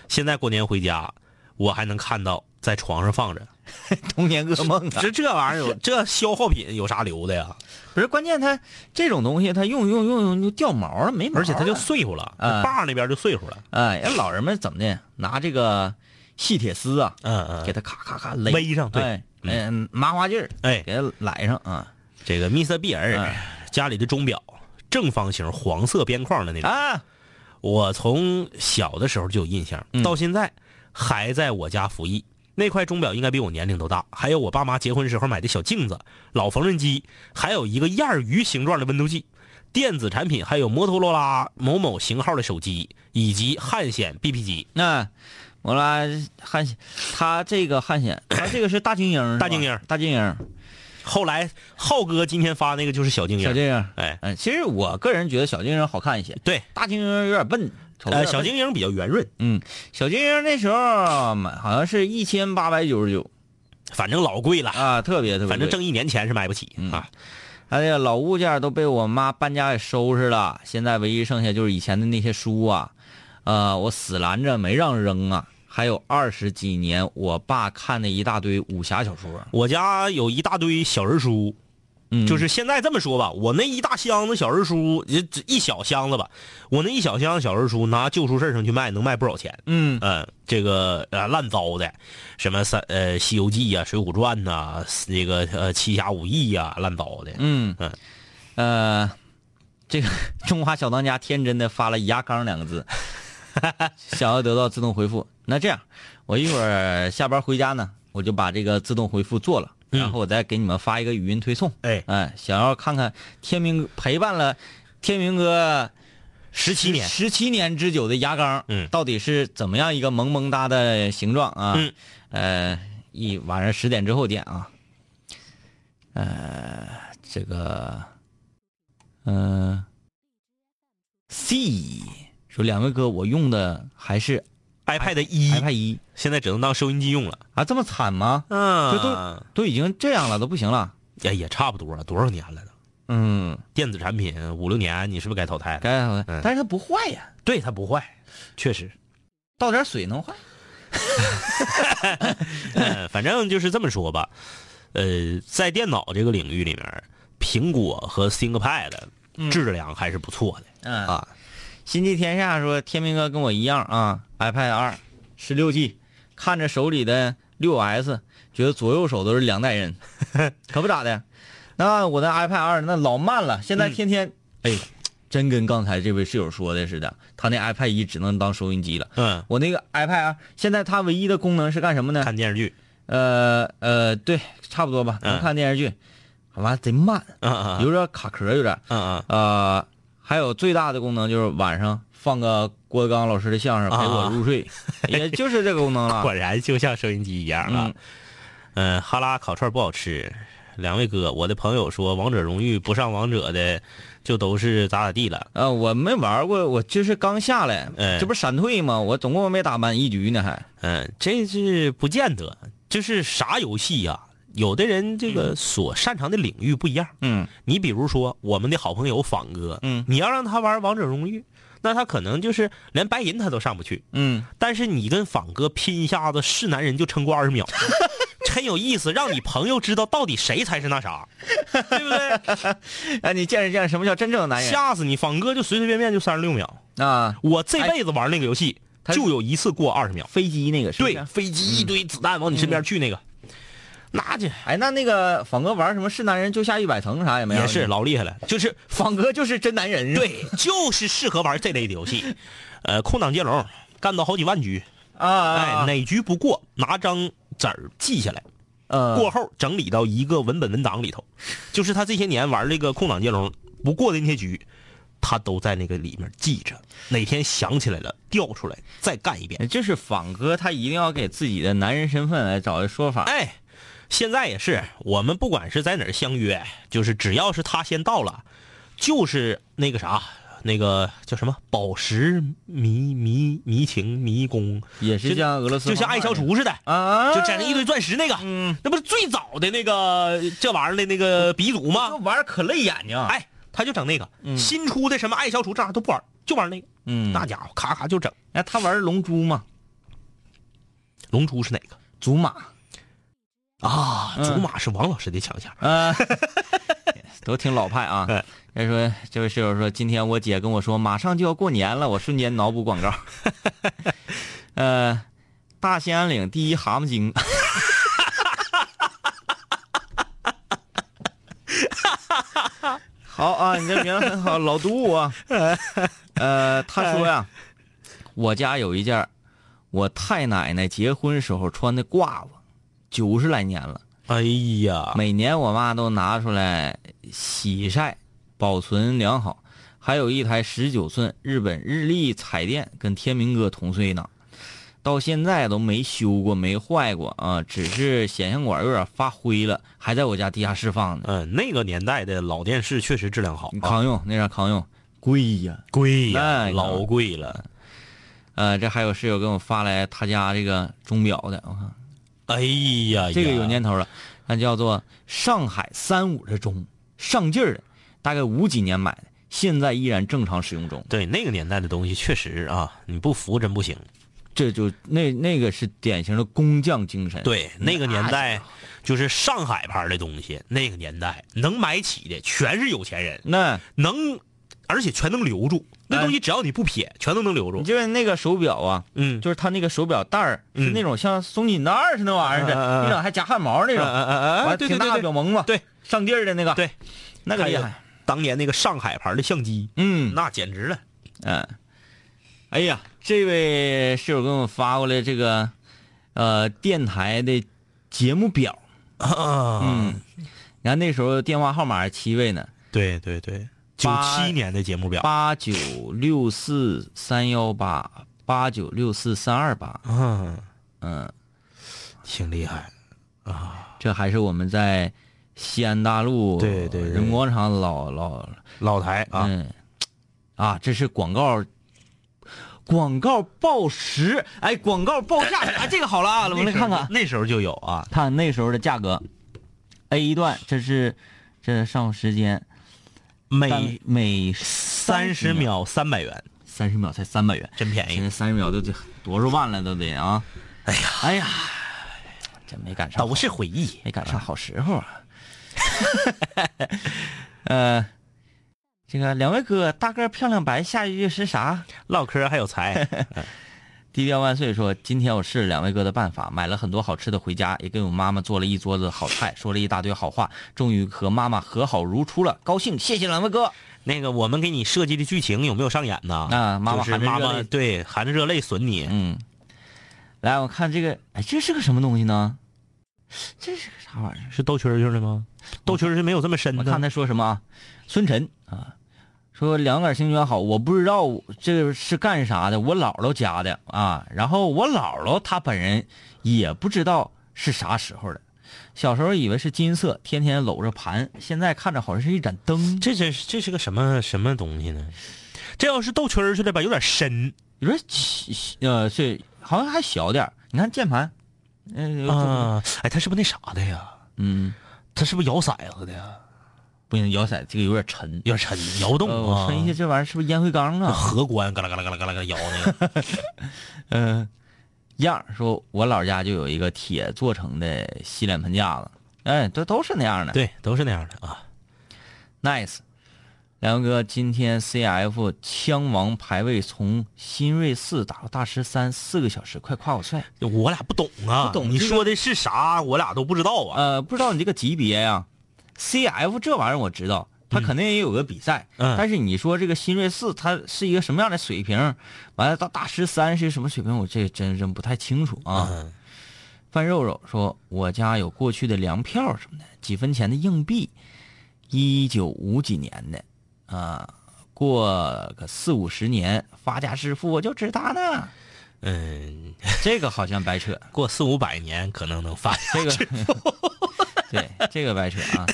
现在过年回家，我还能看到在床上放着，童年噩梦啊！这这玩意儿有这消耗品有啥留的呀？不是关键，它这种东西它用用用用就掉毛了，没毛了，而且它就碎乎了，啊。把那边就碎乎了。哎，人老人们怎么的，拿这个细铁丝啊，嗯嗯，给它咔咔咔勒勒上对。哎，嗯，麻花劲儿，哎。给它来上啊。这个密瑟比尔哎家里的钟表，正方形黄色边框的那种，啊！我从小的时候就有印象，嗯。到现在还在我家服役。那块钟表应该比我年龄都大，还有我爸妈结婚时候买的小镜子、老缝纫机，还有一个燕儿鱼形状的温度计。电子产品还有摩托罗拉某某型号的手机，以及汉显 BP 机。那摩拉汉显，他这个汉显，他这个是大精英，大精英大精英，后来浩哥今天发那个就是小精英，小精英。哎，嗯，其实我个人觉得小精英好看一些，对，大精英有点笨。呃，小精英比较圆润，嗯，小精英那时候买好像是一千八百九十九。反正老贵了，啊，特别特别。反正挣一年钱是买不起、嗯。啊。哎呀老物件都被我妈搬家给收拾了，现在唯一剩下就是以前的那些书啊，呃，我死拦着没让扔啊。还有二十几年我爸看的一大堆武侠小说，我家有一大堆小人书，嗯就是现在这么说吧，我那一大箱子小人书，也只一小箱子吧，我那一小箱子小人书拿旧书市上去卖，能卖不少钱。嗯嗯，这个呃烂糟的，什么三呃《西游记》呀、《水浒传》呐，那个呃《七侠五义》呀，烂糟的。嗯嗯呃，这个 中华小当家天真的发了“牙缸”两个字，想要得到自动回复。那这样，我一会儿下班回家呢，我就把这个自动回复做了，嗯然后我再给你们发一个语音推送。哎，哎，想要看看天明陪伴了天明哥十七年，十七年之久的牙缸，嗯到底是怎么样一个萌萌哒的形状啊？嗯，呃，一晚上十点之后见啊。呃，这个，嗯、C 说两位哥，我用的还是 iPad 一 iPad 一现在只能当收音机用了。啊，这么惨吗？嗯这都都已经这样了，都不行了。也也差不多了，多少年了都？嗯，电子产品五六年，你是不是该淘汰了？该淘汰嗯但是它不坏呀，对，它不坏，确实。倒点水能坏。呃，反正就是这么说吧，呃，在电脑这个领域里面，苹果和 ThinkPad 质量还是不错的、嗯啊。星际天下说天明哥跟我一样啊，iPad 二十六 G，看着手里的六 S，觉得左右手都是两代人，可不咋的。那我的 iPad 二那老慢了，现在天天、哎，真跟刚才这位室友说的似的，他那 iPad 一只能当收音机了。嗯，我那个 iPad 二现在它唯一的功能是干什么呢？看电视剧，呃呃，对，差不多吧，能嗯看电视剧，完了贼慢，有点卡壳，有点。嗯嗯，呃，还有最大的功能就是晚上放个郭德纲老师的相声陪我入睡，也就是这个功能了。果然就像收音机一样啊嗯。嗯，哈拉烤串不好吃。两位哥，我的朋友说王者荣誉不上王者的，就都是咋咋地了。呃，我没玩过，我就是刚下来，哎这不闪退吗？我总共没打满一局呢，还。嗯，这是不见得，就是啥游戏呀、有的人这个所擅长的领域不一样。嗯你比如说我们的好朋友仿哥，嗯你要让他玩王者荣誉，那他可能就是连白银他都上不去。嗯，但是你跟仿哥拼一下子，是男人就撑过二十秒，真有意思，让你朋友知道到底谁才是那啥，对不对？哎，你见识见识什么叫真正的男人吓死你！仿哥就随随便便就三十六秒，啊？我这辈子玩那个游戏他就有一次过二十秒。飞机那个是对？，飞机一堆子弹往你身边去那个，那就哎，那那个仿哥玩什么是男人就下一百层啥也没有？也是老厉害了，就是仿哥就是真男人。对，就是适合玩这类的游戏。呃，空档接龙干到好几万局，啊，哎，哪局不过拿张纸儿记下来，呃过后整理到一个文本文档里头，就是他这些年玩这个空档接龙不过的那些局，他都在那个里面记着，哪天想起来了调出来再干一遍。就是仿哥，他一定要给自己的男人身份来找一说法。哎，现在也是，我们不管是在哪儿相约，就是只要是他先到了，就是那个啥，那个叫什么宝石迷迷迷情迷宫，也是像俄罗斯，就像爱消除似的。啊，就整一堆钻石那个，嗯，那不是最早的那个这玩意儿的那个鼻祖吗这吗？玩意儿可累眼睛。，哎，他就整那个，嗯新出的什么爱消除这玩意儿都不玩，就玩那个，嗯，那家伙咔咔就整。哎，他玩龙珠嘛，龙珠是哪个？祖玛，啊，嗯祖玛是王老师的强项。呃，都挺老派啊哎。再说这位室友说，今天我姐跟我说马上就要过年了，我瞬间脑补广告。呃，大兴安岭第一蛤蟆精。好啊，你这名字很好，老杜啊。呃，他说呀，我家有一件我太奶奶结婚时候穿的褂子，九十来年了。哎呀，每年我妈都拿出来洗晒，保存良好。还有一台十九寸日本日立彩电跟天明哥同岁呢，到现在都没修过，没坏过啊，只是显像管有点发灰了，还在我家地下室放呢。嗯，那个年代的老电视确实质量好啊，康用那啥康用，贵呀。贵呀，那个老贵了。呃，这还有室友给我发来他家这个钟表的，我看哎呀，这个有年头了，那叫做上海三五的钟，上劲儿的，大概五几年买的，现在依然正常使用中。对那个年代的东西确实啊，你不服真不行。这就那那个是典型的工匠精神。对，那个年代就是上海牌的东西，那个年代能买起的全是有钱人，那能，而且全能留住。那东西只要你不撇，全都能留住。你。就是那个手表啊，嗯，就是它那个手表带儿是嗯那种像松紧带儿似的那玩意儿的，嗯那种还夹汗毛那种，啊啊啊完挺大表蒙子，对，上劲儿的那个，对，那个厉害。当年那个上海牌的相机，嗯。那简直了。嗯，哎呀，这位室友给我们发过来这个呃电台的节目表，啊，嗯，你看那时候电话号码是七位呢，对对对，九八七年的节目表，八九六四三幺八八九六四三二八，嗯，嗯，挺厉害。啊。这还是我们在西安大路对对对。人民广场老老老台啊，嗯。啊，这是广告。广告报时，哎，广告报价，哎，这个好了啊，我们来看看，那时候就有啊，看那时候的价格，A 段这是这上午时间，每每三十秒三百元，三十秒才三百元，真便宜。现在三十秒都得多少万了都得啊！哎呀，哎呀，真没赶上，都是回忆。没赶上好时候啊。呃，这个两位哥，大个漂亮白，下一句是啥？唠嗑还有才，低调万岁说：“今天我试了两位哥的办法，买了很多好吃的回家，也给我妈妈做了一桌子好菜，说了一大堆好话，终于和妈妈和好如初了，高兴！谢谢两位哥。那个我们给你设计的剧情有没有上演呢？啊妈妈含妈妈含着热泪对含着热泪损你。嗯，来，我看这个，哎，这是个什么东西呢？这是个啥玩意儿？是兜蛐蛐的吗？兜蛐蛐没有这么深的。我看他说什么啊？孙晨啊，说两杆星圈好，我不知道这是干啥的，我姥姥家的啊。然后我姥姥她本人也不知道是啥时候的，小时候以为是金色，天天搂着盘，现在看着好像是一盏灯，这这是这是个什么什么东西呢？这要是斗蛐儿去的吧，有点深有点起呃是好像还小点儿你看键盘，嗯、有啊。哎，它是不是那啥的呀？嗯，它是不是摇骰子的呀？不行，摇骰这个有点沉。有点沉，摇动呃，我啊。分析这玩意儿是不是烟灰缸那啊？荷官嘎啦嘎啦嘎啦嘎啦嘎啦摇那个。嗯，样说，我老家就有一个铁做成的洗脸盆架子，哎，都都是那样的。对，都是那样的啊。，nice。梁哥，今天 CF 枪王排位从新锐四打到大师三，四个小时，快夸我帅！我俩不懂啊，不懂这个你说的是啥？我俩都不知道啊。呃，不知道你这个级别呀，CF 这玩意儿我知道，它肯定也有个比赛，嗯。但是你说这个新锐四它是一个什么样的水平，完了到大师三是什么水平，我这真真不太清楚啊。嗯。范肉肉说：“我家有过去的粮票什么的，几分钱的硬币，一九五几年的，啊，过个四五十年发家致富，我就知道呢。嗯，这个好像白扯，过四五百年可能能发现。这个 对这个白扯啊。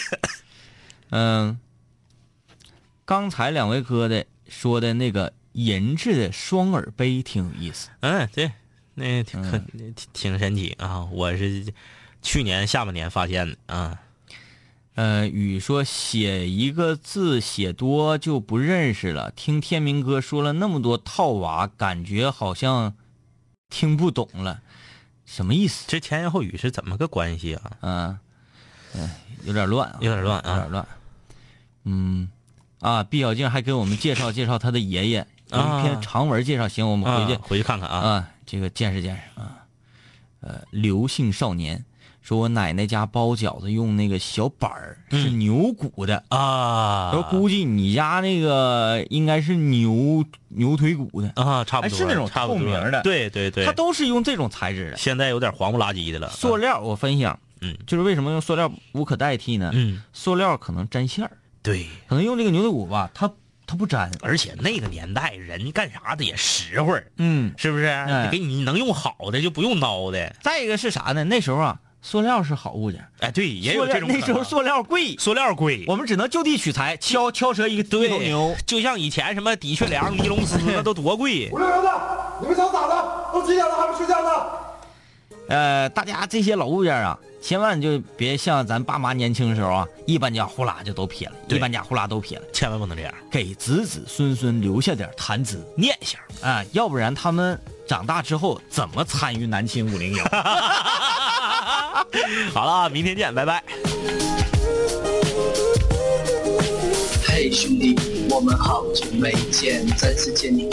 嗯，刚才两位哥的说的那个银质的双耳杯挺有意思。嗯，对，那挺可挺挺神奇啊！我是去年下半年发现的啊。呃，雨说写一个字写多就不认识了。听天明哥说了那么多套娃，感觉好像听不懂了。什么意思？这前言后语是怎么个关系啊？嗯，嗯，有点乱啊，有点乱啊有点乱。嗯，啊，毕小静还给我们介绍介绍他的爷爷，有一篇啊长文介绍。行，我们回去啊回去看看啊。啊，这个见识见识啊。呃，刘姓少年说，我奶奶家包饺子用那个小板儿是嗯牛骨的，啊，说估计你家那个应该是牛牛腿骨的，啊，差不多哎是那种差不多透明的对对对，它都是用这种材质的。现在有点黄不拉几的了。塑料我分享，嗯就是为什么用塑料无可代替呢？嗯，塑料可能粘线儿，对，可能用这个牛腿骨吧，它它不粘。而且那个年代人干啥的也实惠，嗯，是不是？哎给你能用好的就不用孬的。再一个是啥呢？那时候啊，塑料是好物件，哎，对，也有这种那时候塑料贵，塑料贵，我们只能就地取材，敲敲折一个一头牛。就像以前什么的确良、尼龙丝，那 都多贵。五六零的，你们想咋的？都几点了还不睡觉呢？呃，大家这些老物件啊，千万就别像咱爸妈年轻的时候啊，一搬家呼啦就都撇了，一搬家呼啦都撇了，千万不能这样，给子子孙孙留下点谈资念想。啊，要不然他们长大之后怎么参与南青五零幺？好了啊，明天见，拜拜。嘿，兄弟，我们好久没见，再次见你，感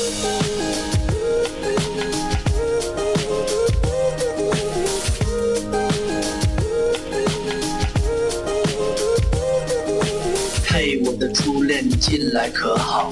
近来可好？